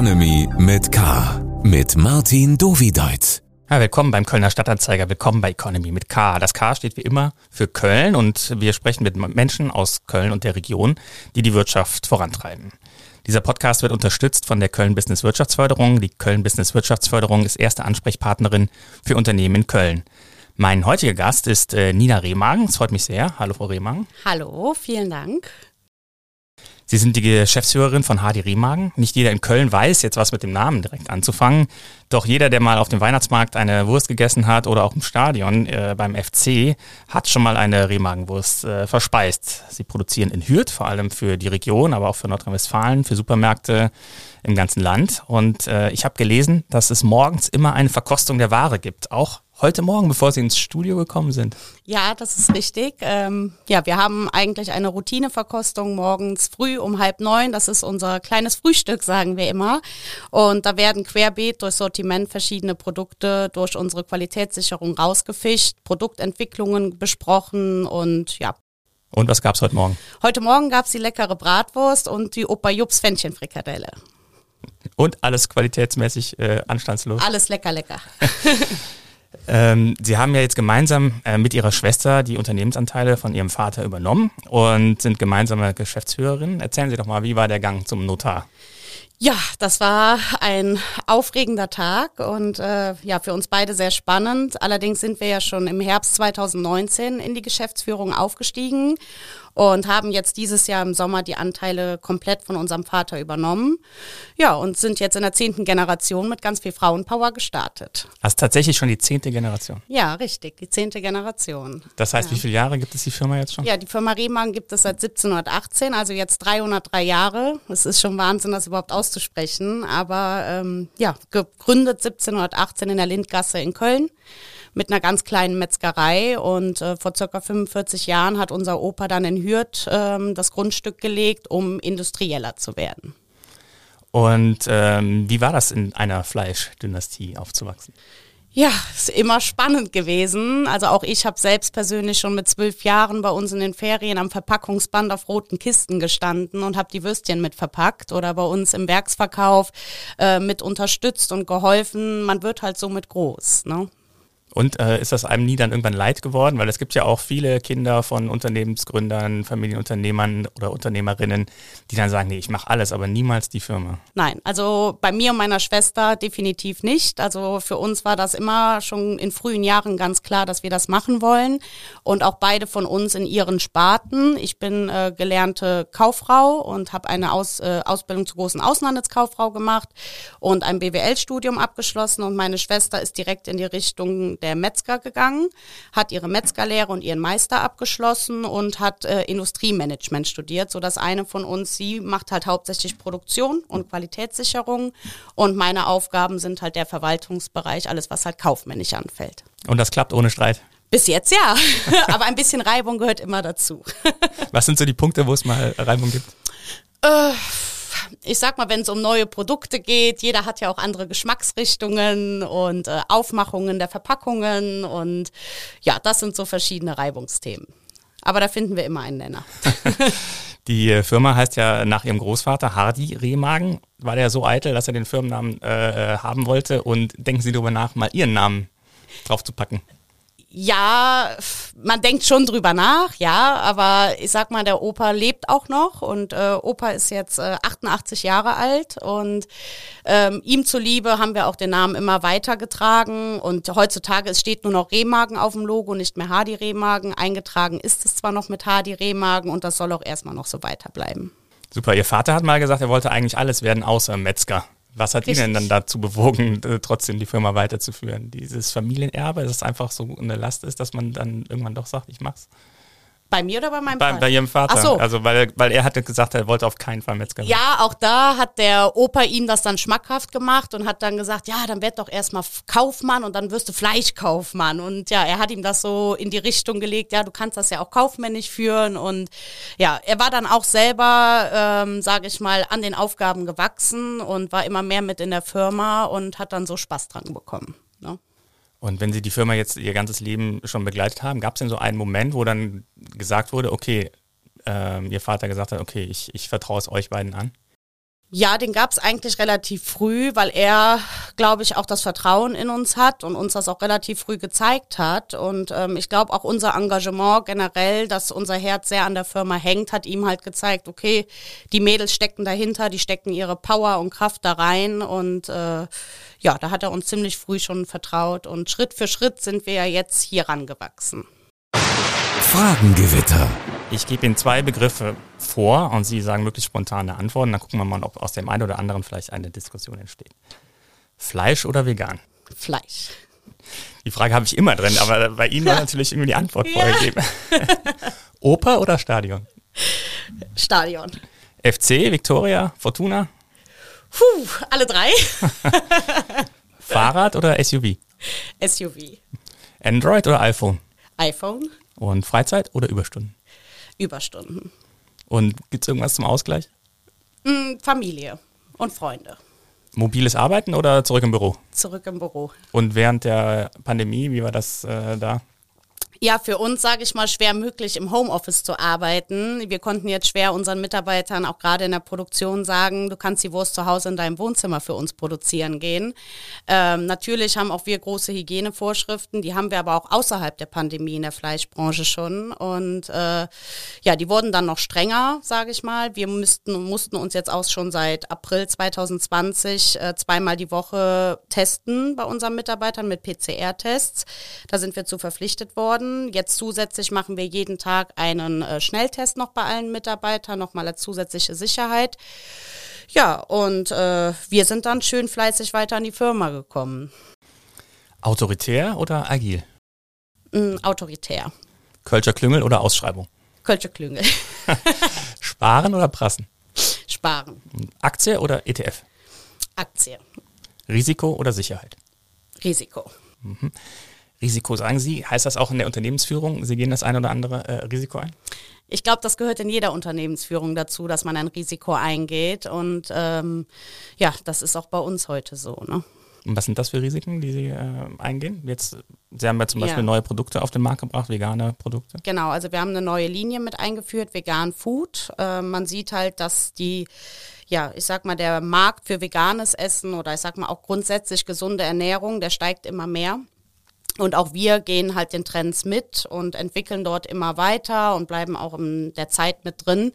Economy mit K. Mit Martin Dovideit. Ja, willkommen beim Kölner Stadtanzeiger, willkommen bei Economy mit K. Das K steht wie immer für Köln und wir sprechen mit Menschen aus Köln und der Region, die die Wirtschaft vorantreiben. Dieser Podcast wird unterstützt von der Köln Business Wirtschaftsförderung. Die Köln Business Wirtschaftsförderung ist erste Ansprechpartnerin für Unternehmen in Köln. Mein heutiger Gast ist äh, Nina Rehmagen. Es freut mich sehr. Hallo, Frau Rehmagen. Hallo, vielen Dank. Sie sind die Geschäftsführerin von Hardy Rehmagen. Nicht jeder in Köln weiß jetzt was mit dem Namen direkt anzufangen. Doch jeder, der mal auf dem Weihnachtsmarkt eine Wurst gegessen hat oder auch im Stadion äh, beim FC, hat schon mal eine Rehmagenwurst äh, verspeist. Sie produzieren in Hürth, vor allem für die Region, aber auch für Nordrhein-Westfalen, für Supermärkte im ganzen Land. Und äh, ich habe gelesen, dass es morgens immer eine Verkostung der Ware gibt, auch heute Morgen, bevor Sie ins Studio gekommen sind. Ja, das ist richtig. Ähm, ja, wir haben eigentlich eine Routineverkostung morgens früh um halb neun. Das ist unser kleines Frühstück, sagen wir immer. Und da werden querbeet durch Sortiment verschiedene Produkte durch unsere Qualitätssicherung rausgefischt, Produktentwicklungen besprochen und ja. Und was gab's heute Morgen? Heute Morgen gab's die leckere Bratwurst und die Opa Jups Fändchenfrikadelle. Und alles qualitätsmäßig äh, anstandslos. Alles lecker, lecker. Ähm, Sie haben ja jetzt gemeinsam äh, mit Ihrer Schwester die Unternehmensanteile von Ihrem Vater übernommen und sind gemeinsame Geschäftsführerin. Erzählen Sie doch mal, wie war der Gang zum Notar? Ja, das war ein aufregender Tag und äh, ja, für uns beide sehr spannend. Allerdings sind wir ja schon im Herbst 2019 in die Geschäftsführung aufgestiegen und haben jetzt dieses Jahr im Sommer die Anteile komplett von unserem Vater übernommen. Ja, und sind jetzt in der zehnten Generation mit ganz viel Frauenpower gestartet. Also tatsächlich schon die zehnte Generation? Ja, richtig, die zehnte Generation. Das heißt, ja. wie viele Jahre gibt es die Firma jetzt schon? Ja, die Firma Rehmann gibt es seit 1718, also jetzt 303 Jahre. Es ist schon Wahnsinn, das überhaupt auszusprechen, aber ähm, ja, gegründet 1718 in der Lindgasse in Köln mit einer ganz kleinen Metzgerei. Und äh, vor circa 45 Jahren hat unser Opa dann in Hürth ähm, das Grundstück gelegt, um industrieller zu werden. Und ähm, wie war das in einer Fleischdynastie aufzuwachsen? Ja, ist immer spannend gewesen. Also auch ich habe selbst persönlich schon mit zwölf Jahren bei uns in den Ferien am Verpackungsband auf roten Kisten gestanden und habe die Würstchen mit verpackt oder bei uns im Werksverkauf äh, mit unterstützt und geholfen. Man wird halt somit groß. Ne? Und äh, ist das einem nie dann irgendwann leid geworden? Weil es gibt ja auch viele Kinder von Unternehmensgründern, Familienunternehmern oder Unternehmerinnen, die dann sagen, nee, ich mache alles, aber niemals die Firma. Nein, also bei mir und meiner Schwester definitiv nicht. Also für uns war das immer schon in frühen Jahren ganz klar, dass wir das machen wollen. Und auch beide von uns in ihren Sparten. Ich bin äh, gelernte Kauffrau und habe eine Aus, äh, Ausbildung zur großen Außenhandelskauffrau gemacht und ein BWL-Studium abgeschlossen. Und meine Schwester ist direkt in die Richtung der Metzger gegangen, hat ihre Metzgerlehre und ihren Meister abgeschlossen und hat äh, Industriemanagement studiert, so dass eine von uns, sie macht halt hauptsächlich Produktion und Qualitätssicherung und meine Aufgaben sind halt der Verwaltungsbereich, alles was halt kaufmännisch anfällt. Und das klappt ohne Streit? Bis jetzt ja, aber ein bisschen Reibung gehört immer dazu. was sind so die Punkte, wo es mal Reibung gibt? Äh, ich sag mal, wenn es um neue Produkte geht, jeder hat ja auch andere Geschmacksrichtungen und äh, Aufmachungen der Verpackungen und ja, das sind so verschiedene Reibungsthemen. Aber da finden wir immer einen Nenner. Die äh, Firma heißt ja nach ihrem Großvater Hardy Rehmagen. War der so eitel, dass er den Firmennamen äh, haben wollte? Und denken Sie darüber nach, mal Ihren Namen drauf zu packen? Ja, man denkt schon drüber nach, ja, aber ich sag mal, der Opa lebt auch noch und äh, Opa ist jetzt äh, 88 Jahre alt und ähm, ihm zuliebe haben wir auch den Namen immer weitergetragen und heutzutage es steht nur noch Rehmagen auf dem Logo, nicht mehr Hardy Rehmagen. Eingetragen ist es zwar noch mit Hardy Rehmagen und das soll auch erstmal noch so weiterbleiben. Super, Ihr Vater hat mal gesagt, er wollte eigentlich alles werden außer Metzger. Was hat Richtig. Ihnen dann dazu bewogen, äh, trotzdem die Firma weiterzuführen? Dieses Familienerbe, dass es einfach so eine Last ist, dass man dann irgendwann doch sagt, ich mach's? Bei mir oder bei meinem bei, Vater? Bei Ihrem Vater. Ach so. Also weil, weil er hatte gesagt, er wollte auf keinen Fall Metzger werden. Ja, auch da hat der Opa ihm das dann schmackhaft gemacht und hat dann gesagt, ja, dann werd doch erstmal Kaufmann und dann wirst du Fleischkaufmann. Und ja, er hat ihm das so in die Richtung gelegt, ja, du kannst das ja auch kaufmännisch führen. Und ja, er war dann auch selber, ähm, sage ich mal, an den Aufgaben gewachsen und war immer mehr mit in der Firma und hat dann so Spaß dran bekommen. Ne? Und wenn Sie die Firma jetzt Ihr ganzes Leben schon begleitet haben, gab es denn so einen Moment, wo dann gesagt wurde, okay, ähm, Ihr Vater gesagt hat, okay, ich, ich vertraue es euch beiden an? Ja, den gab es eigentlich relativ früh, weil er, glaube ich, auch das Vertrauen in uns hat und uns das auch relativ früh gezeigt hat. Und ähm, ich glaube auch unser Engagement generell, dass unser Herz sehr an der Firma hängt, hat ihm halt gezeigt, okay, die Mädels stecken dahinter, die stecken ihre Power und Kraft da rein. Und äh, ja, da hat er uns ziemlich früh schon vertraut. Und Schritt für Schritt sind wir ja jetzt hier rangewachsen. Fragengewitter. Ich gebe Ihnen zwei Begriffe vor und Sie sagen möglichst spontane Antworten. Dann gucken wir mal, ob aus dem einen oder anderen vielleicht eine Diskussion entsteht. Fleisch oder vegan? Fleisch. Die Frage habe ich immer drin, aber bei Ihnen war natürlich irgendwie die Antwort Ja. vorgegeben. Oper oder Stadion? Stadion. FC, Victoria, Fortuna, Puh, alle drei. Fahrrad oder SUV? SUV. Android oder iPhone? iPhone. Und Freizeit oder Überstunden? Überstunden. Und gibt es irgendwas zum Ausgleich? Mm, Familie und Freunde. Mobiles Arbeiten oder zurück im Büro? Zurück im Büro. Und während der Pandemie, wie war das äh, da? Ja, für uns, sage ich mal, schwer möglich, im Homeoffice zu arbeiten. Wir konnten jetzt schwer unseren Mitarbeitern auch gerade in der Produktion sagen, du kannst die Wurst zu Hause in deinem Wohnzimmer für uns produzieren gehen. Ähm, natürlich haben auch wir große Hygienevorschriften, die haben wir aber auch außerhalb der Pandemie in der Fleischbranche schon. Und äh, ja, die wurden dann noch strenger, sage ich mal. Wir müssten, mussten uns jetzt auch schon seit April 2020 äh, zweimal die Woche testen bei unseren Mitarbeitern mit PCR-Tests. Da sind wir zu verpflichtet worden. Jetzt zusätzlich machen wir jeden Tag einen äh, Schnelltest noch bei allen Mitarbeitern, nochmal als zusätzliche Sicherheit. Ja, und äh, wir sind dann schön fleißig weiter an die Firma gekommen. Autoritär oder agil? Mm, autoritär. Kölscher Klüngel oder Ausschreibung? Kölsche Klüngel. Sparen oder prassen? Sparen. Aktie oder ETF? Aktie. Risiko oder Sicherheit? Risiko. Risiko, sagen Sie, heißt das auch in der Unternehmensführung? Sie gehen das ein oder andere äh, Risiko ein? Ich glaube, das gehört in jeder Unternehmensführung dazu, dass man ein Risiko eingeht. Und ähm, ja, das ist auch bei uns heute so. Ne? Und was sind das für Risiken, die Sie äh, eingehen? Jetzt, Sie haben ja zum Beispiel Ja. neue Produkte auf den Markt gebracht, vegane Produkte. Genau, also wir haben eine neue Linie mit eingeführt, Vegan Food. Äh, man sieht halt, dass die, ja, ich sag mal, der Markt für veganes Essen oder ich sag mal auch grundsätzlich gesunde Ernährung, der steigt immer mehr. Und auch wir gehen halt den Trends mit und entwickeln dort immer weiter und bleiben auch in der Zeit mit drin.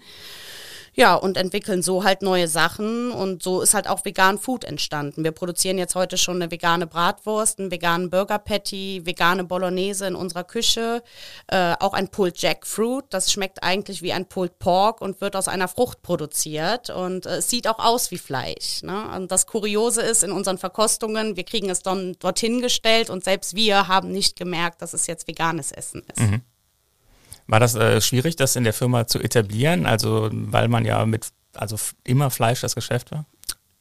Ja, und entwickeln so halt neue Sachen und so ist halt auch vegan Food entstanden. Wir produzieren jetzt heute schon eine vegane Bratwurst, einen veganen Burger Patty, vegane Bolognese in unserer Küche, äh, auch ein Pulled Jackfruit, das schmeckt eigentlich wie ein Pulled Pork und wird aus einer Frucht produziert und äh, es sieht auch aus wie Fleisch. Ne? Und das Kuriose ist in unseren Verkostungen, wir kriegen es dann dorthin gestellt und selbst wir haben nicht gemerkt, dass es jetzt veganes Essen ist. War das äh, schwierig, das in der Firma zu etablieren? Also, weil man ja mit, also immer Fleisch das Geschäft war?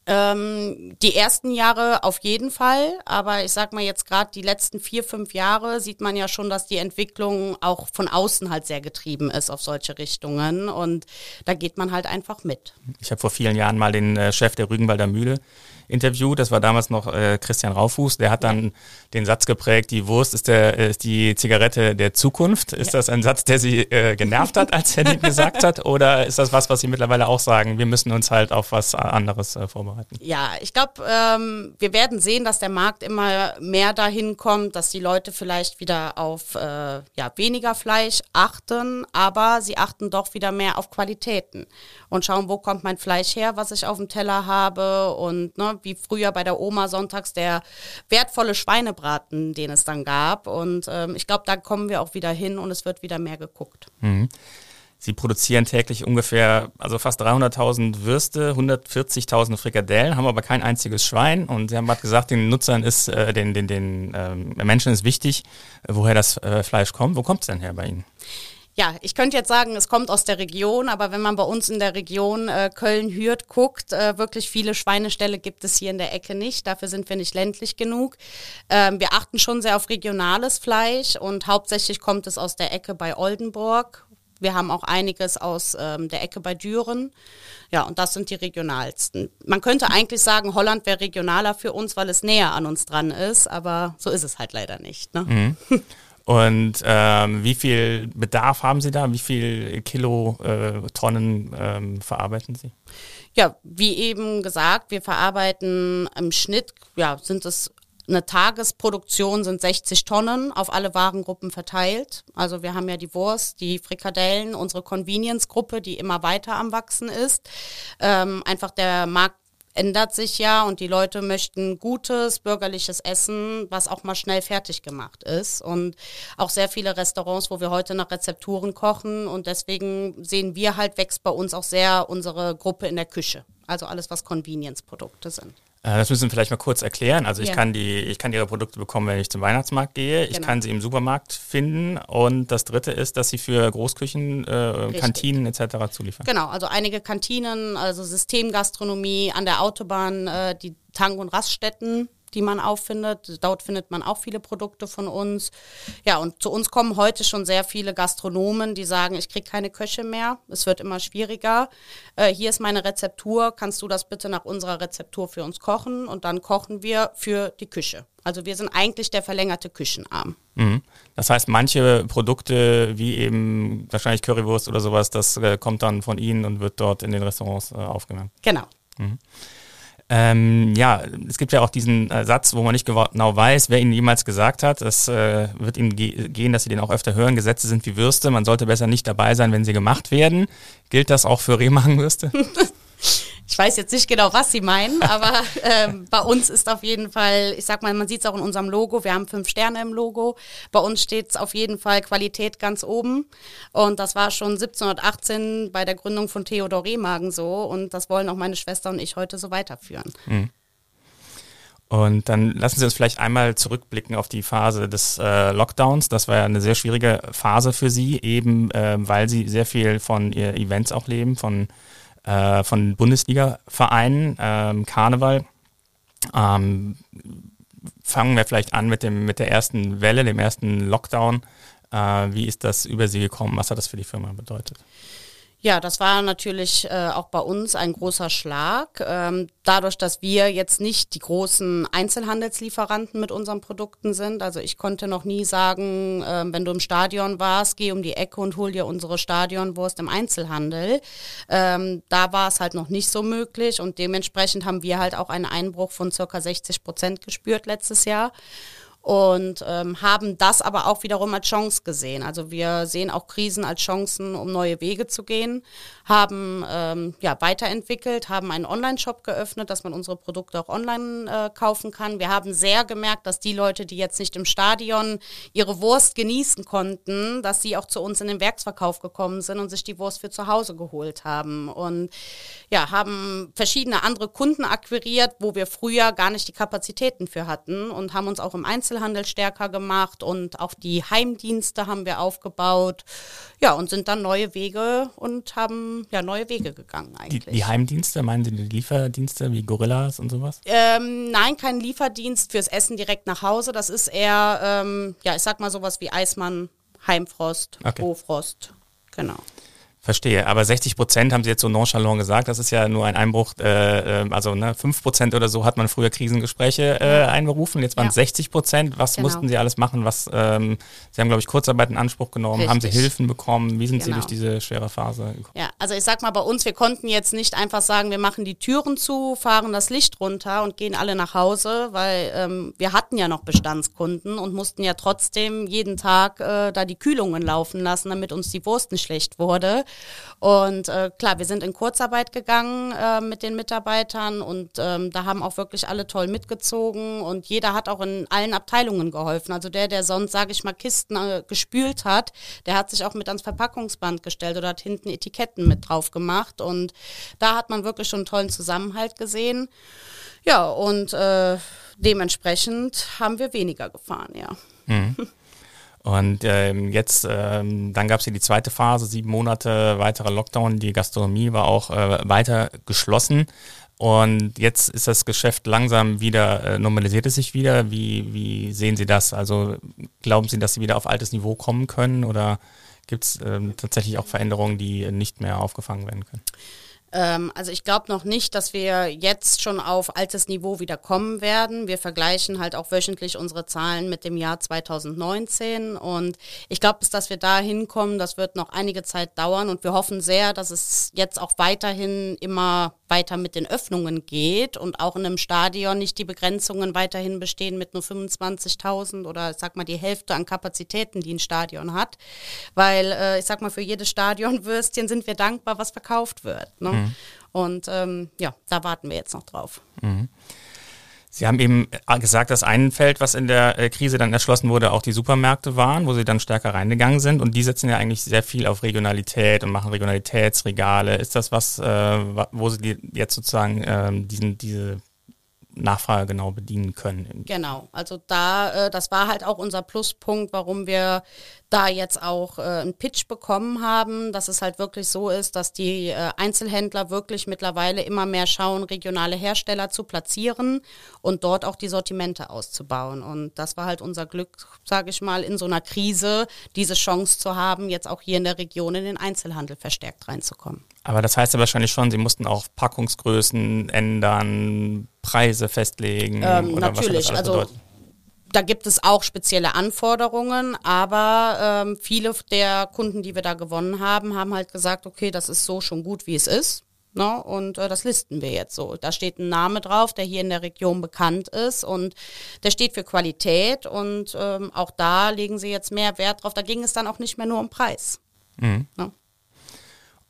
Ähm, die ersten Jahre auf jeden Fall, aber ich sag mal jetzt gerade die letzten vier, fünf Jahre sieht man ja schon, dass die Entwicklung auch von außen halt sehr getrieben ist auf solche Richtungen und da geht man halt einfach mit. Ich habe vor vielen Jahren mal den äh, Chef der Rügenwalder Mühle interviewt. Das war damals noch äh, Christian Raufuß. Der hat dann den Satz geprägt, die Wurst ist, der, ist die Zigarette der Zukunft. Ist das ein Satz, der Sie äh, genervt hat, als er den gesagt hat? Oder ist das was, was Sie mittlerweile auch sagen? Wir müssen uns halt auf was anderes äh, vorbereiten. Ja, ich glaube, ähm, wir werden sehen, dass der Markt immer mehr dahin kommt, dass die Leute vielleicht wieder auf äh, ja, weniger Fleisch achten, aber sie achten doch wieder mehr auf Qualitäten und schauen, wo kommt mein Fleisch her, was ich auf dem Teller habe und ne, wie früher bei der Oma sonntags der wertvolle Schweinebraten, den es dann gab. Und ähm, ich glaube, da kommen wir auch wieder hin und es wird wieder mehr geguckt. Sie produzieren täglich ungefähr, also fast 300.000 Würste, 140.000 Frikadellen, haben aber kein einziges Schwein. Und Sie haben gerade gesagt, den Nutzern ist, äh, den, den, den ähm, Menschen ist wichtig, äh, woher das äh, Fleisch kommt. Wo kommt es denn her bei Ihnen? Ja, ich könnte jetzt sagen, es kommt aus der Region, aber wenn man bei uns in der Region äh, Köln-Hürth guckt, äh, wirklich viele Schweineställe gibt es hier in der Ecke nicht. Dafür sind wir nicht ländlich genug. Ähm, wir achten schon sehr auf regionales Fleisch und hauptsächlich kommt es aus der Ecke bei Oldenburg. Wir haben auch einiges aus ähm, der Ecke bei Düren. Ja, und das sind die regionalsten. Man könnte eigentlich sagen, Holland wäre regionaler für uns, weil es näher an uns dran ist, aber so ist es halt leider nicht. Ne? Und ähm, wie viel Bedarf haben Sie da? Wie viel Kilo äh, Tonnen ähm, verarbeiten Sie? Ja, wie eben gesagt, wir verarbeiten im Schnitt, ja, sind es eine Tagesproduktion sind 60 Tonnen auf alle Warengruppen verteilt. Also wir haben ja die Wurst, die Frikadellen, unsere Convenience-Gruppe, die immer weiter am Wachsen ist. Ähm, einfach der Markt ändert sich ja und die Leute möchten gutes bürgerliches Essen, was auch mal schnell fertig gemacht ist. Und auch sehr viele Restaurants, wo wir heute nach Rezepturen kochen. Und deswegen sehen wir halt, wächst bei uns auch sehr unsere Gruppe in der Küche. Also alles, was Convenience-Produkte sind. Äh, das müssen wir vielleicht mal kurz erklären. Also ich ja. kann die, ich kann ihre Produkte bekommen, wenn ich zum Weihnachtsmarkt gehe. Ich genau. kann sie im Supermarkt finden. Und das dritte ist, dass sie für Großküchen, äh, Kantinen etc. zuliefern. Genau, also einige Kantinen, also Systemgastronomie an der Autobahn, äh, die Tank- und Raststätten die man auffindet. Dort findet man auch viele Produkte von uns. Ja, und zu uns kommen heute schon sehr viele Gastronomen, die sagen, ich kriege keine Köche mehr. Es wird immer schwieriger. Äh, hier ist meine Rezeptur. Kannst du das bitte nach unserer Rezeptur für uns kochen? Und dann kochen wir für die Küche. Also wir sind eigentlich der verlängerte Küchenarm. Mhm. Das heißt, manche Produkte wie eben wahrscheinlich Currywurst oder sowas, das äh, kommt dann von Ihnen und wird dort in den Restaurants äh, aufgenommen. Genau. Mhm. Ähm, ja, es gibt ja auch diesen äh, Satz, wo man nicht genau weiß, wer ihn jemals gesagt hat. Es äh, wird Ihnen ge gehen, dass Sie den auch öfter hören. Gesetze sind wie Würste. Man sollte besser nicht dabei sein, wenn sie gemacht werden. Gilt das auch für Rehmagenwürste? Ich weiß jetzt nicht genau, was Sie meinen, aber ähm, bei uns ist auf jeden Fall, ich sag mal, man sieht es auch in unserem Logo, wir haben fünf Sterne im Logo. Bei uns steht es auf jeden Fall Qualität ganz oben. Und das war schon 1718 bei der Gründung von Theodor Rehmagen so. Und das wollen auch meine Schwester und ich heute so weiterführen. Mhm. Und dann lassen Sie uns vielleicht einmal zurückblicken auf die Phase des äh, Lockdowns. Das war ja eine sehr schwierige Phase für Sie, eben äh, weil Sie sehr viel von Events auch leben, von äh, von Bundesliga-Vereinen, ähm, Karneval. Ähm, fangen wir vielleicht an mit, dem, mit der ersten Welle, dem ersten Lockdown. Äh, wie ist das über Sie gekommen? Was hat das für die Firma bedeutet? Ja, das war natürlich äh, auch bei uns ein großer Schlag. Ähm, dadurch, dass wir jetzt nicht die großen Einzelhandelslieferanten mit unseren Produkten sind. Also ich konnte noch nie sagen, äh, wenn du im Stadion warst, geh um die Ecke und hol dir unsere Stadionwurst im Einzelhandel. Ähm, da war es halt noch nicht so möglich und dementsprechend haben wir halt auch einen Einbruch von circa 60 Prozent gespürt letztes Jahr und ähm, haben das aber auch wiederum als Chance gesehen. Also wir sehen auch Krisen als Chancen, um neue Wege zu gehen, haben ähm, ja weiterentwickelt, haben einen Online-Shop geöffnet, dass man unsere Produkte auch online äh, kaufen kann. Wir haben sehr gemerkt, dass die Leute, die jetzt nicht im Stadion ihre Wurst genießen konnten, dass sie auch zu uns in den Werksverkauf gekommen sind und sich die Wurst für zu Hause geholt haben und ja haben verschiedene andere Kunden akquiriert, wo wir früher gar nicht die Kapazitäten für hatten und haben uns auch im Einzel Einzelhandel stärker gemacht und auch die Heimdienste haben wir aufgebaut. Ja, und sind dann neue Wege und haben ja neue Wege gegangen eigentlich. Die, die Heimdienste, meinen Sie die Lieferdienste wie Gorillas und sowas? Ähm, nein, kein Lieferdienst fürs Essen direkt nach Hause. Das ist eher, ähm, ja, ich sag mal sowas wie Eismann, Heimfrost, okay. Bofrost. Genau. Verstehe, aber 60 Prozent haben Sie jetzt so nonchalant gesagt, das ist ja nur ein Einbruch, äh, äh also ne, 5 Prozent oder so hat man früher Krisengespräche äh, einberufen, jetzt waren es ja. 60 Prozent. Was genau. mussten Sie alles machen? Was ähm, Sie haben, glaube ich, Kurzarbeit in Anspruch genommen, Richtig. haben Sie Hilfen bekommen? Wie sind genau. Sie durch diese schwere Phase gekommen? Ja, also ich sag mal, bei uns, wir konnten jetzt nicht einfach sagen, wir machen die Türen zu, fahren das Licht runter und gehen alle nach Hause, weil ähm, wir hatten ja noch Bestandskunden und mussten ja trotzdem jeden Tag äh, da die Kühlungen laufen lassen, damit uns die Wurst nicht schlecht wurde. Und äh, klar, wir sind in Kurzarbeit gegangen äh, mit den Mitarbeitern und ähm, da haben auch wirklich alle toll mitgezogen und jeder hat auch in allen Abteilungen geholfen. Also der, der sonst, sage ich mal, Kisten äh, gespült hat, der hat sich auch mit ans Verpackungsband gestellt oder hat hinten Etiketten mit drauf gemacht und da hat man wirklich schon einen tollen Zusammenhalt gesehen. Ja, und äh, dementsprechend haben wir weniger gefahren, ja. Mhm. Und ähm, jetzt, ähm, dann gab es hier die zweite Phase, sieben Monate weiterer Lockdown. Die Gastronomie war auch äh, weiter geschlossen. Und jetzt ist das Geschäft langsam wieder, äh, normalisiert es sich wieder. Wie, wie sehen Sie das? Also glauben Sie, dass Sie wieder auf altes Niveau kommen können oder gibt es ähm, tatsächlich auch Veränderungen, die nicht mehr aufgefangen werden können? Ähm, also ich glaube noch nicht, dass wir jetzt schon auf altes Niveau wieder kommen werden. Wir vergleichen halt auch wöchentlich unsere Zahlen mit dem Jahr 2019 und ich glaube, bis dass wir da hinkommen, das wird noch einige Zeit dauern und wir hoffen sehr, dass es jetzt auch weiterhin immer weiter mit den Öffnungen geht und auch in einem Stadion nicht die Begrenzungen weiterhin bestehen mit nur 25.000 oder ich sag mal die Hälfte an Kapazitäten, die ein Stadion hat, weil äh, ich sag mal für jedes Stadionwürstchen sind wir dankbar, was verkauft wird. Ne? Mhm. Und ähm, ja, da warten wir jetzt noch drauf. Mhm. Sie haben eben äh, gesagt, dass ein Feld, was in der äh, Krise dann erschlossen wurde, auch die Supermärkte waren, wo Sie dann stärker reingegangen sind. Und die setzen ja eigentlich sehr viel auf Regionalität und machen Regionalitätsregale. Ist das was, äh, wo Sie jetzt sozusagen ähm, diesen, diese Nachfrage genau bedienen können. Genau, also da, das war halt auch unser Pluspunkt, warum wir da jetzt auch äh, einen Pitch bekommen haben, dass es halt wirklich so ist, dass die äh, Einzelhändler wirklich mittlerweile immer mehr schauen, regionale Hersteller zu platzieren und dort auch die Sortimente auszubauen. Und das war halt unser Glück, sage ich mal, in so einer Krise diese Chance zu haben, jetzt auch hier in der Region in den Einzelhandel verstärkt reinzukommen. Aber das heißt ja wahrscheinlich schon, Sie mussten auch Packungsgrößen ändern, Preise festlegen. Ähm, oder natürlich, was also da gibt es auch spezielle Anforderungen, aber ähm, viele der Kunden, die wir da gewonnen haben, haben halt gesagt, okay, das ist so schon gut, wie es ist. Ne? Und äh, das listen wir jetzt so. Da steht ein Name drauf, der hier in der Region bekannt ist und der steht für Qualität und ähm, auch da legen sie jetzt mehr Wert drauf. Da ging es dann auch nicht mehr nur um Preis. Mhm. Ne?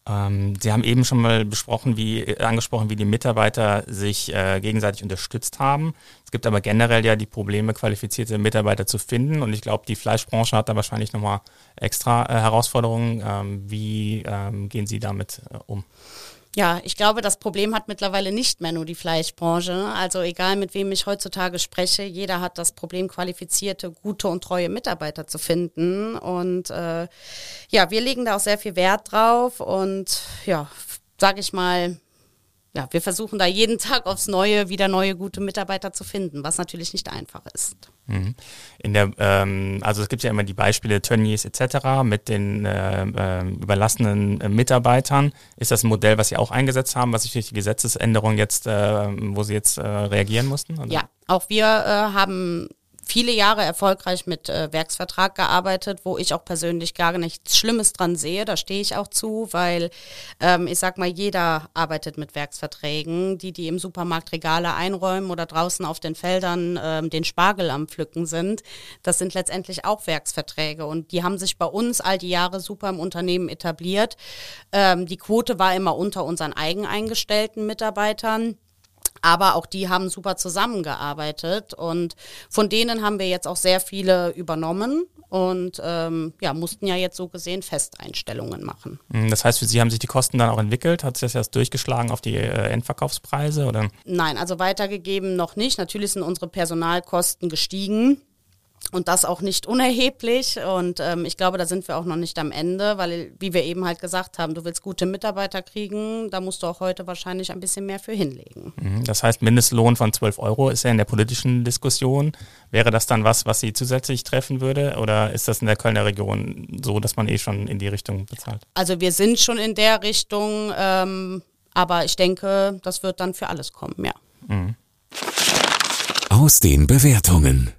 Ähm, Sie haben eben schon mal besprochen, wie äh, angesprochen, wie die Mitarbeiter sich äh, gegenseitig unterstützt haben. Es gibt aber generell ja die Probleme, qualifizierte Mitarbeiter zu finden. Und ich glaube, die Fleischbranche hat da wahrscheinlich nochmal extra äh, Herausforderungen. Ähm, wie ähm, gehen Sie damit äh, um? Ja, ich glaube, das Problem hat mittlerweile nicht mehr nur die Fleischbranche. Also egal, mit wem ich heutzutage spreche, jeder hat das Problem, qualifizierte, gute und treue Mitarbeiter zu finden. Und äh, ja, wir legen da auch sehr viel Wert drauf. Und ja, sage ich mal, ja, wir versuchen da jeden Tag aufs Neue wieder neue gute Mitarbeiter zu finden, was natürlich nicht einfach ist. Mhm. In der, ähm, also es gibt ja immer die Beispiele Tönnies etc. mit den äh, äh, überlassenen äh, Mitarbeitern. Ist das ein Modell, was Sie auch eingesetzt haben, was sich durch die Gesetzesänderung jetzt, äh, wo Sie jetzt äh, reagieren mussten? Oder? Ja, auch wir äh, haben viele Jahre erfolgreich mit äh, Werksvertrag gearbeitet, wo ich auch persönlich gar nichts Schlimmes dran sehe. Da stehe ich auch zu, weil ähm, ich sag mal, jeder arbeitet mit Werksverträgen. Die, die im Supermarkt Regale einräumen oder draußen auf den Feldern ähm, den Spargel am Pflücken sind, das sind letztendlich auch Werksverträge. Und die haben sich bei uns all die Jahre super im Unternehmen etabliert. Ähm, die Quote war immer unter unseren eigen eingestellten Mitarbeitern. Aber auch die haben super zusammengearbeitet und von denen haben wir jetzt auch sehr viele übernommen und ähm, ja, mussten ja jetzt so gesehen Festeinstellungen machen. Mhm, das heißt, für Sie haben sich die Kosten dann auch entwickelt? Hat sich das erst durchgeschlagen auf die äh, Endverkaufspreise? Oder? Nein, also weitergegeben noch nicht. Natürlich sind unsere Personalkosten gestiegen. Und das auch nicht unerheblich. Und ähm, ich glaube, da sind wir auch noch nicht am Ende, weil, wie wir eben halt gesagt haben, du willst gute Mitarbeiter kriegen, da musst du auch heute wahrscheinlich ein bisschen mehr für hinlegen. Mhm. Das heißt, Mindestlohn von 12 Euro ist ja in der politischen Diskussion. Wäre das dann was, was Sie zusätzlich treffen würde? Oder ist das in der Kölner Region so, dass man eh schon in die Richtung bezahlt? Also wir sind schon in der Richtung, ähm, aber ich denke, das wird dann für alles kommen, ja. Mhm. Aus den Bewertungen.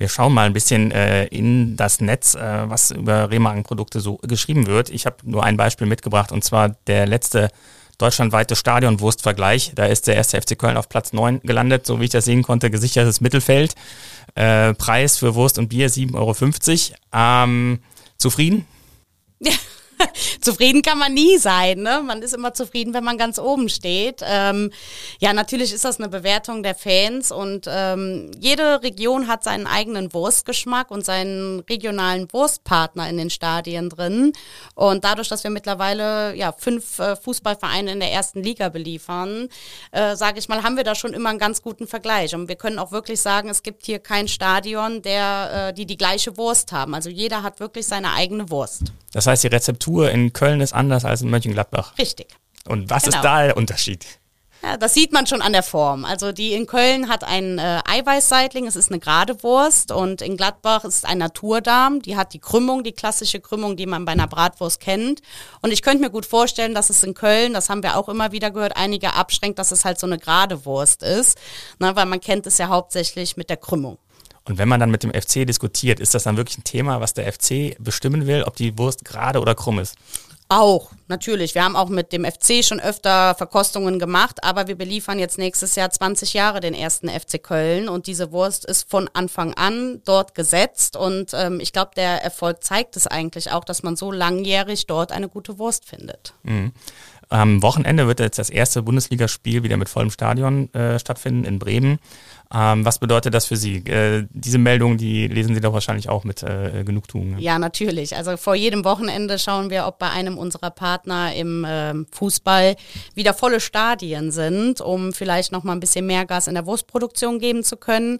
Wir schauen mal ein bisschen äh, in das Netz, äh, was über Remagen-Produkte so geschrieben wird. Ich habe nur ein Beispiel mitgebracht und zwar der letzte deutschlandweite Stadionwurstvergleich. Da ist der erste FC Köln auf Platz 9 gelandet, so wie ich das sehen konnte, gesichertes Mittelfeld. Äh, Preis für Wurst und Bier 7,50 Euro. Ähm, zufrieden? Ja. zufrieden kann man nie sein. Ne? Man ist immer zufrieden, wenn man ganz oben steht. Ähm, ja, natürlich ist das eine Bewertung der Fans und ähm, jede Region hat seinen eigenen Wurstgeschmack und seinen regionalen Wurstpartner in den Stadien drin. Und dadurch, dass wir mittlerweile ja fünf äh, Fußballvereine in der ersten Liga beliefern, äh, sage ich mal, haben wir da schon immer einen ganz guten Vergleich. Und wir können auch wirklich sagen, es gibt hier kein Stadion, der äh, die die gleiche Wurst haben. Also jeder hat wirklich seine eigene Wurst. Das heißt, die Rezeptur in Köln ist anders als in Mönchengladbach. Richtig. Und was genau. ist da der Unterschied? Ja, das sieht man schon an der Form. Also die in Köln hat ein äh, Eiweißseitling, es ist eine gerade Wurst und in Gladbach ist ein Naturdarm, die hat die Krümmung, die klassische Krümmung, die man bei einer Bratwurst kennt. Und ich könnte mir gut vorstellen, dass es in Köln, das haben wir auch immer wieder gehört, einige abschränkt, dass es halt so eine gerade Wurst ist, ne, weil man kennt es ja hauptsächlich mit der Krümmung. Und wenn man dann mit dem FC diskutiert, ist das dann wirklich ein Thema, was der FC bestimmen will, ob die Wurst gerade oder krumm ist? Auch, natürlich. Wir haben auch mit dem FC schon öfter Verkostungen gemacht, aber wir beliefern jetzt nächstes Jahr 20 Jahre den ersten FC Köln und diese Wurst ist von Anfang an dort gesetzt und ähm, ich glaube, der Erfolg zeigt es eigentlich auch, dass man so langjährig dort eine gute Wurst findet. Mhm. Am Wochenende wird jetzt das erste Bundesligaspiel wieder mit vollem Stadion äh, stattfinden in Bremen. Ähm, was bedeutet das für Sie? Äh, diese Meldung, die lesen Sie doch wahrscheinlich auch mit äh, Genugtuung. Ne? Ja, natürlich. Also vor jedem Wochenende schauen wir, ob bei einem unserer Partner im äh, Fußball wieder volle Stadien sind, um vielleicht noch mal ein bisschen mehr Gas in der Wurstproduktion geben zu können.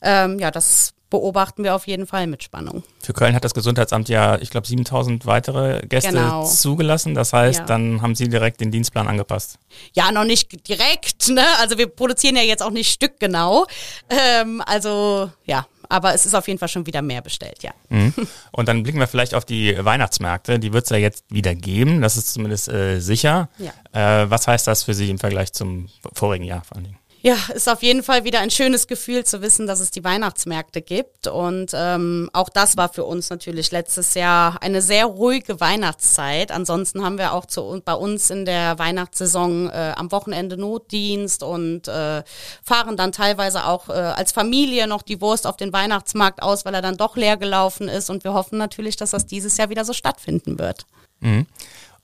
Ähm, ja, das beobachten wir auf jeden Fall mit Spannung. Für Köln hat das Gesundheitsamt ja, ich glaube, 7000 weitere Gäste genau. zugelassen. Das heißt, ja. dann haben Sie direkt den Dienstplan angepasst. Ja, noch nicht direkt. Ne? Also wir produzieren ja jetzt auch nicht stückgenau. Ähm, also ja, aber es ist auf jeden Fall schon wieder mehr bestellt, ja. Mhm. Und dann blicken wir vielleicht auf die Weihnachtsmärkte. Die wird es ja jetzt wieder geben, das ist zumindest äh, sicher. Ja. Äh, was heißt das für Sie im Vergleich zum vorigen Jahr vor allen Dingen? Ja, ist auf jeden Fall wieder ein schönes Gefühl zu wissen, dass es die Weihnachtsmärkte gibt. Und ähm, auch das war für uns natürlich letztes Jahr eine sehr ruhige Weihnachtszeit. Ansonsten haben wir auch zu, bei uns in der Weihnachtssaison äh, am Wochenende Notdienst und äh, fahren dann teilweise auch äh, als Familie noch die Wurst auf den Weihnachtsmarkt aus, weil er dann doch leer gelaufen ist. Und wir hoffen natürlich, dass das dieses Jahr wieder so stattfinden wird. Mhm.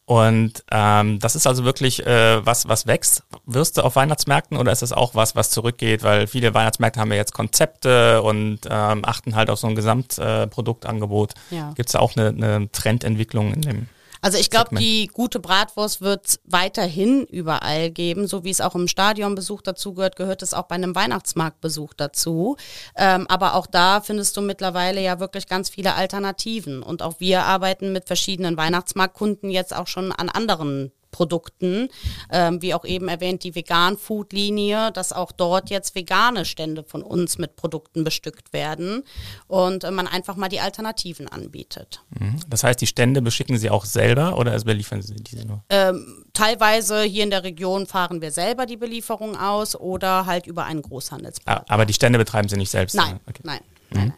Und ähm, das ist also wirklich äh, was, was wächst. Würste auf Weihnachtsmärkten oder ist das auch was, was zurückgeht? Weil viele Weihnachtsmärkte haben ja jetzt Konzepte und ähm, achten halt auf so ein Gesamtproduktangebot. Äh, ja. Gibt es da auch eine, eine Trendentwicklung in dem? Also ich glaube, die gute Bratwurst wird weiterhin überall geben, so wie es auch im Stadionbesuch dazu gehört, gehört es auch bei einem Weihnachtsmarktbesuch dazu. Ähm, aber auch da findest du mittlerweile ja wirklich ganz viele Alternativen. Und auch wir arbeiten mit verschiedenen Weihnachtsmarktkunden jetzt auch schon an anderen Produkten, ähm, wie auch eben erwähnt, die Vegan-Food-Linie, dass auch dort jetzt vegane Stände von uns mit Produkten bestückt werden und äh, man einfach mal die Alternativen anbietet. Mhm. Das heißt, die Stände beschicken Sie auch selber oder also beliefern Sie diese nur? Ähm, teilweise hier in der Region fahren wir selber die Belieferung aus oder halt über einen Großhandelspartner. Ah, aber die Stände betreiben Sie nicht selbst? Nein, okay. nein, mhm. nein.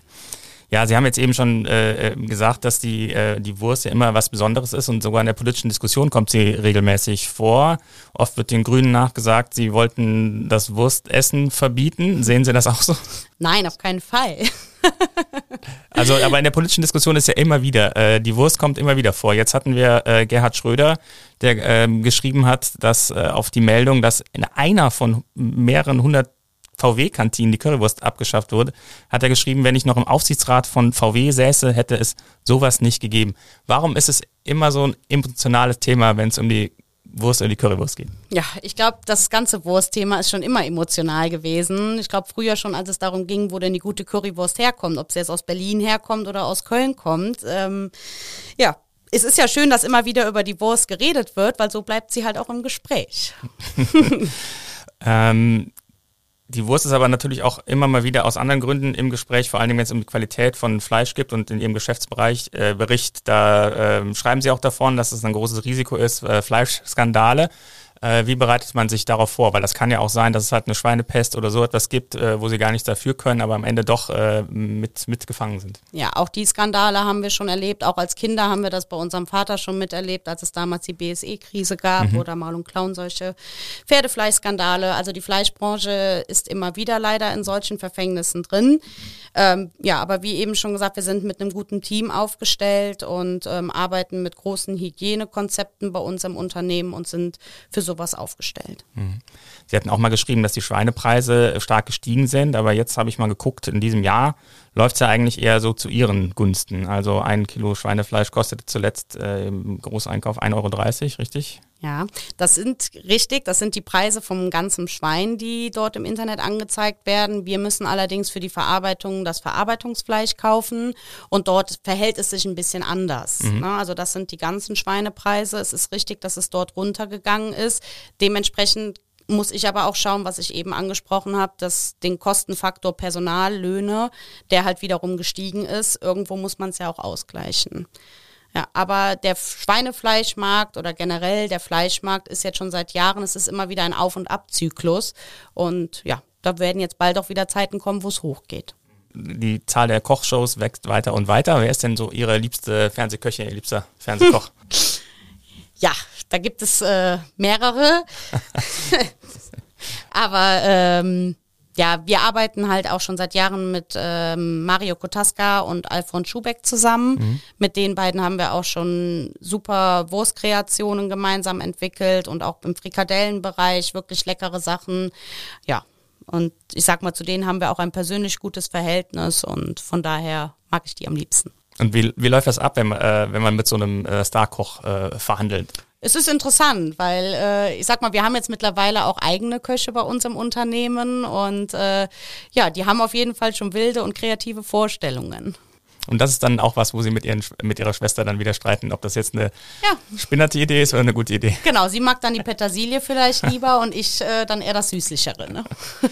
Ja, Sie haben jetzt eben schon äh, gesagt, dass die, äh, die Wurst ja immer was Besonderes ist und sogar in der politischen Diskussion kommt sie regelmäßig vor. Oft wird den Grünen nachgesagt, sie wollten das Wurstessen verbieten. Sehen Sie das auch so? Nein, auf keinen Fall. also, aber in der politischen Diskussion ist ja immer wieder, äh, die Wurst kommt immer wieder vor. Jetzt hatten wir äh, Gerhard Schröder, der äh, geschrieben hat, dass äh, auf die Meldung, dass in einer von mehreren hundert VW-Kantinen die Currywurst abgeschafft wurde, hat er geschrieben, wenn ich noch im Aufsichtsrat von VW säße, hätte es sowas nicht gegeben. Warum ist es immer so ein emotionales Thema, wenn es um die Wurst oder die Currywurst geht? Ja, ich glaube, das ganze Wurstthema ist schon immer emotional gewesen. Ich glaube, früher schon, als es darum ging, wo denn die gute Currywurst herkommt, ob sie jetzt aus Berlin herkommt oder aus Köln kommt. Ähm, ja, es ist ja schön, dass immer wieder über die Wurst geredet wird, weil so bleibt sie halt auch im Gespräch. ähm, die Wurst ist aber natürlich auch immer mal wieder aus anderen Gründen im Gespräch, vor allem wenn es um die Qualität von Fleisch gibt und in Ihrem Geschäftsbereich äh, Bericht, da äh, schreiben Sie auch davon, dass es ein großes Risiko ist, äh, Fleischskandale. Äh, wie bereitet man sich darauf vor? Weil das kann ja auch sein, dass es halt eine Schweinepest oder so etwas gibt, äh, wo sie gar nichts dafür können, aber am Ende doch äh, mit, mitgefangen sind. Ja, auch die Skandale haben wir schon erlebt. Auch als Kinder haben wir das bei unserem Vater schon miterlebt, als es damals die BSE-Krise gab mhm. oder Mal und Clown solche Pferdefleischskandale. Also die Fleischbranche ist immer wieder leider in solchen Verfängnissen drin. Ähm, ja, aber wie eben schon gesagt, wir sind mit einem guten Team aufgestellt und ähm, arbeiten mit großen Hygienekonzepten bei uns im Unternehmen und sind für sowas aufgestellt. Mhm. Sie hatten auch mal geschrieben, dass die Schweinepreise stark gestiegen sind, aber jetzt habe ich mal geguckt, in diesem Jahr läuft es ja eigentlich eher so zu ihren Gunsten. Also ein Kilo Schweinefleisch kostete zuletzt äh, im Großeinkauf 1,30 Euro, richtig? Ja, das sind richtig, das sind die Preise vom ganzen Schwein, die dort im Internet angezeigt werden. Wir müssen allerdings für die Verarbeitung das Verarbeitungsfleisch kaufen und dort verhält es sich ein bisschen anders. Mhm. Ne? Also das sind die ganzen Schweinepreise. Es ist richtig, dass es dort runtergegangen ist. Dementsprechend muss ich aber auch schauen, was ich eben angesprochen habe, dass den Kostenfaktor Personal, Löhne, der halt wiederum gestiegen ist, irgendwo muss man es ja auch ausgleichen. Ja, aber der Schweinefleischmarkt oder generell der Fleischmarkt ist jetzt schon seit Jahren, es ist immer wieder ein Auf- und Abzyklus. Und ja, da werden jetzt bald auch wieder Zeiten kommen, wo es hochgeht. Die Zahl der Kochshows wächst weiter und weiter. Wer ist denn so Ihre liebste Fernsehköchin, Ihr liebster Fernsehkoch? Ja, da gibt es äh, mehrere. Aber ähm, ja, wir arbeiten halt auch schon seit Jahren mit ähm, Mario Kotaska und Alfons Schubeck zusammen. Mhm. Mit den beiden haben wir auch schon super Wurstkreationen gemeinsam entwickelt und auch im Frikadellenbereich wirklich leckere Sachen. Ja, und ich sag mal, zu denen haben wir auch ein persönlich gutes Verhältnis und von daher mag ich die am liebsten. Und wie, wie läuft das ab, wenn man, äh, wenn man mit so einem äh, Starkoch äh, verhandelt? Es ist interessant, weil äh, ich sag mal, wir haben jetzt mittlerweile auch eigene Köche bei uns im Unternehmen und äh, ja, die haben auf jeden Fall schon wilde und kreative Vorstellungen. Und das ist dann auch was, wo sie mit, ihren, mit ihrer Schwester dann wieder streiten, ob das jetzt eine ja. spinnerte Idee ist oder eine gute Idee. Genau, sie mag dann die Petersilie vielleicht lieber und ich äh, dann eher das Süßlichere. Ne?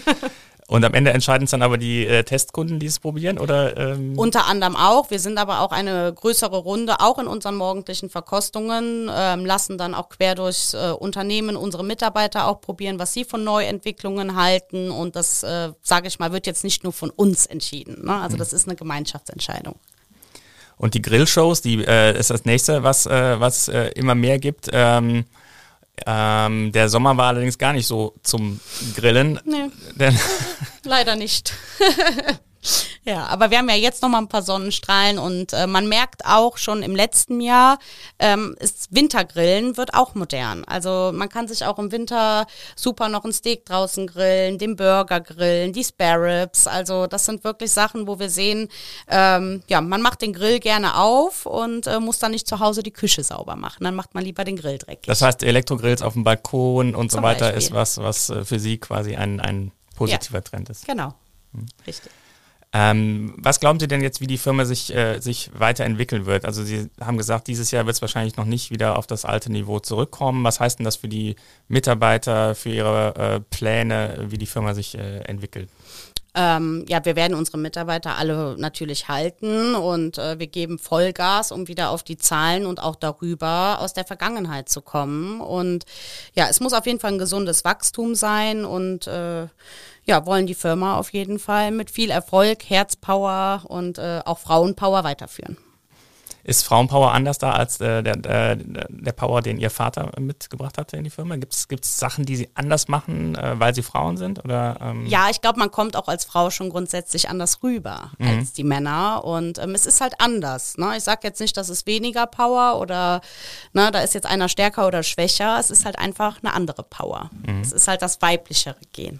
Und am Ende entscheiden es dann aber die äh, Testkunden, die es probieren, oder? Ähm? Unter anderem auch. Wir sind aber auch eine größere Runde, auch in unseren morgendlichen Verkostungen, ähm, lassen dann auch quer durchs äh, Unternehmen unsere Mitarbeiter auch probieren, was sie von Neuentwicklungen halten. Und das, äh, sage ich mal, wird jetzt nicht nur von uns entschieden. Ne? Also mhm. das ist eine Gemeinschaftsentscheidung. Und die Grillshows, die äh, ist das nächste, was äh, was äh, immer mehr gibt. Ähm, ähm, der Sommer war allerdings gar nicht so zum Grillen. Nee. Leider nicht. Ja, aber wir haben ja jetzt noch mal ein paar Sonnenstrahlen und äh, man merkt auch schon im letzten Jahr, ähm, ist Wintergrillen wird auch modern. Also man kann sich auch im Winter super noch ein Steak draußen grillen, den Burger grillen, die Spare Ribs. Also das sind wirklich Sachen, wo wir sehen, ähm, ja, man macht den Grill gerne auf und äh, muss dann nicht zu Hause die Küche sauber machen. Dann macht man lieber den Grill dreckig. Das heißt, Elektrogrills auf dem Balkon und Zum so weiter Beispiel. ist was, was äh, für Sie quasi ein, ein positiver ja, Trend ist. Genau. Hm. Richtig. Ähm, was glauben Sie denn jetzt, wie die Firma sich, äh, sich weiterentwickeln wird? Also Sie haben gesagt, dieses Jahr wird es wahrscheinlich noch nicht wieder auf das alte Niveau zurückkommen. Was heißt denn das für die Mitarbeiter, für ihre äh, Pläne, wie die Firma sich äh, entwickelt? Ähm, ja, wir werden unsere Mitarbeiter alle natürlich halten und äh, wir geben Vollgas, um wieder auf die Zahlen und auch darüber aus der Vergangenheit zu kommen. Und ja, es muss auf jeden Fall ein gesundes Wachstum sein und äh, ja, wollen die Firma auf jeden Fall mit viel Erfolg, Herzpower und äh, auch Frauenpower weiterführen. Ist Frauenpower anders da als äh, der, der, der Power, den Ihr Vater mitgebracht hatte in die Firma? Gibt es Sachen, die Sie anders machen, äh, weil Sie Frauen sind? Oder, ähm? Ja, ich glaube, man kommt auch als Frau schon grundsätzlich anders rüber mhm. als die Männer. Und ähm, es ist halt anders. Ne? Ich sage jetzt nicht, dass es weniger Power oder ne, da ist jetzt einer stärker oder schwächer. Es ist halt einfach eine andere Power. Mhm. Es ist halt das weiblichere Gen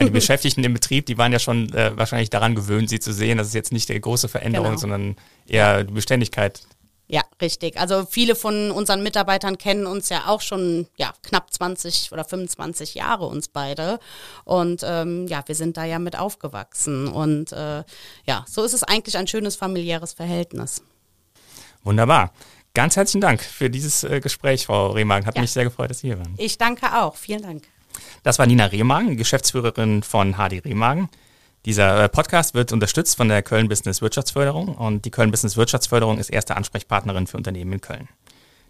die Beschäftigten im Betrieb, die waren ja schon äh, wahrscheinlich daran gewöhnt, sie zu sehen. Das ist jetzt nicht die große Veränderung, genau. sondern eher die Beständigkeit. Ja, richtig. Also viele von unseren Mitarbeitern kennen uns ja auch schon ja knapp 20 oder 25 Jahre uns beide und ähm, ja, wir sind da ja mit aufgewachsen und äh, ja, so ist es eigentlich ein schönes familiäres Verhältnis. Wunderbar. Ganz herzlichen Dank für dieses äh, Gespräch, Frau Rehmagen. Hat ja. mich sehr gefreut, dass Sie hier waren. Ich danke auch. Vielen Dank. Das war Nina Rehmagen, Geschäftsführerin von HD Rehmagen. Dieser äh, Podcast wird unterstützt von der Köln Business Wirtschaftsförderung und die Köln Business Wirtschaftsförderung ist erste Ansprechpartnerin für Unternehmen in Köln.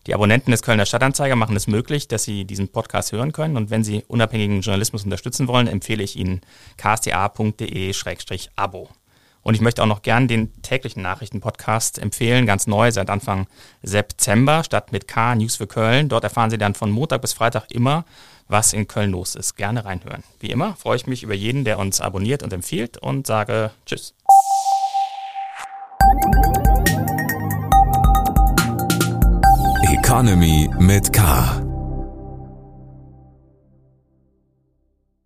Die Abonnenten des Kölner Stadtanzeiger machen es möglich, dass sie diesen Podcast hören können und wenn sie unabhängigen Journalismus unterstützen wollen, empfehle ich Ihnen ksta.de-abo. Und ich möchte auch noch gern den täglichen Nachrichtenpodcast empfehlen, ganz neu seit Anfang September, statt mit K News für Köln. Dort erfahren Sie dann von Montag bis Freitag immer was in Köln los ist. Gerne reinhören. Wie immer freue ich mich über jeden, der uns abonniert und empfiehlt und sage Tschüss. Economy mit K.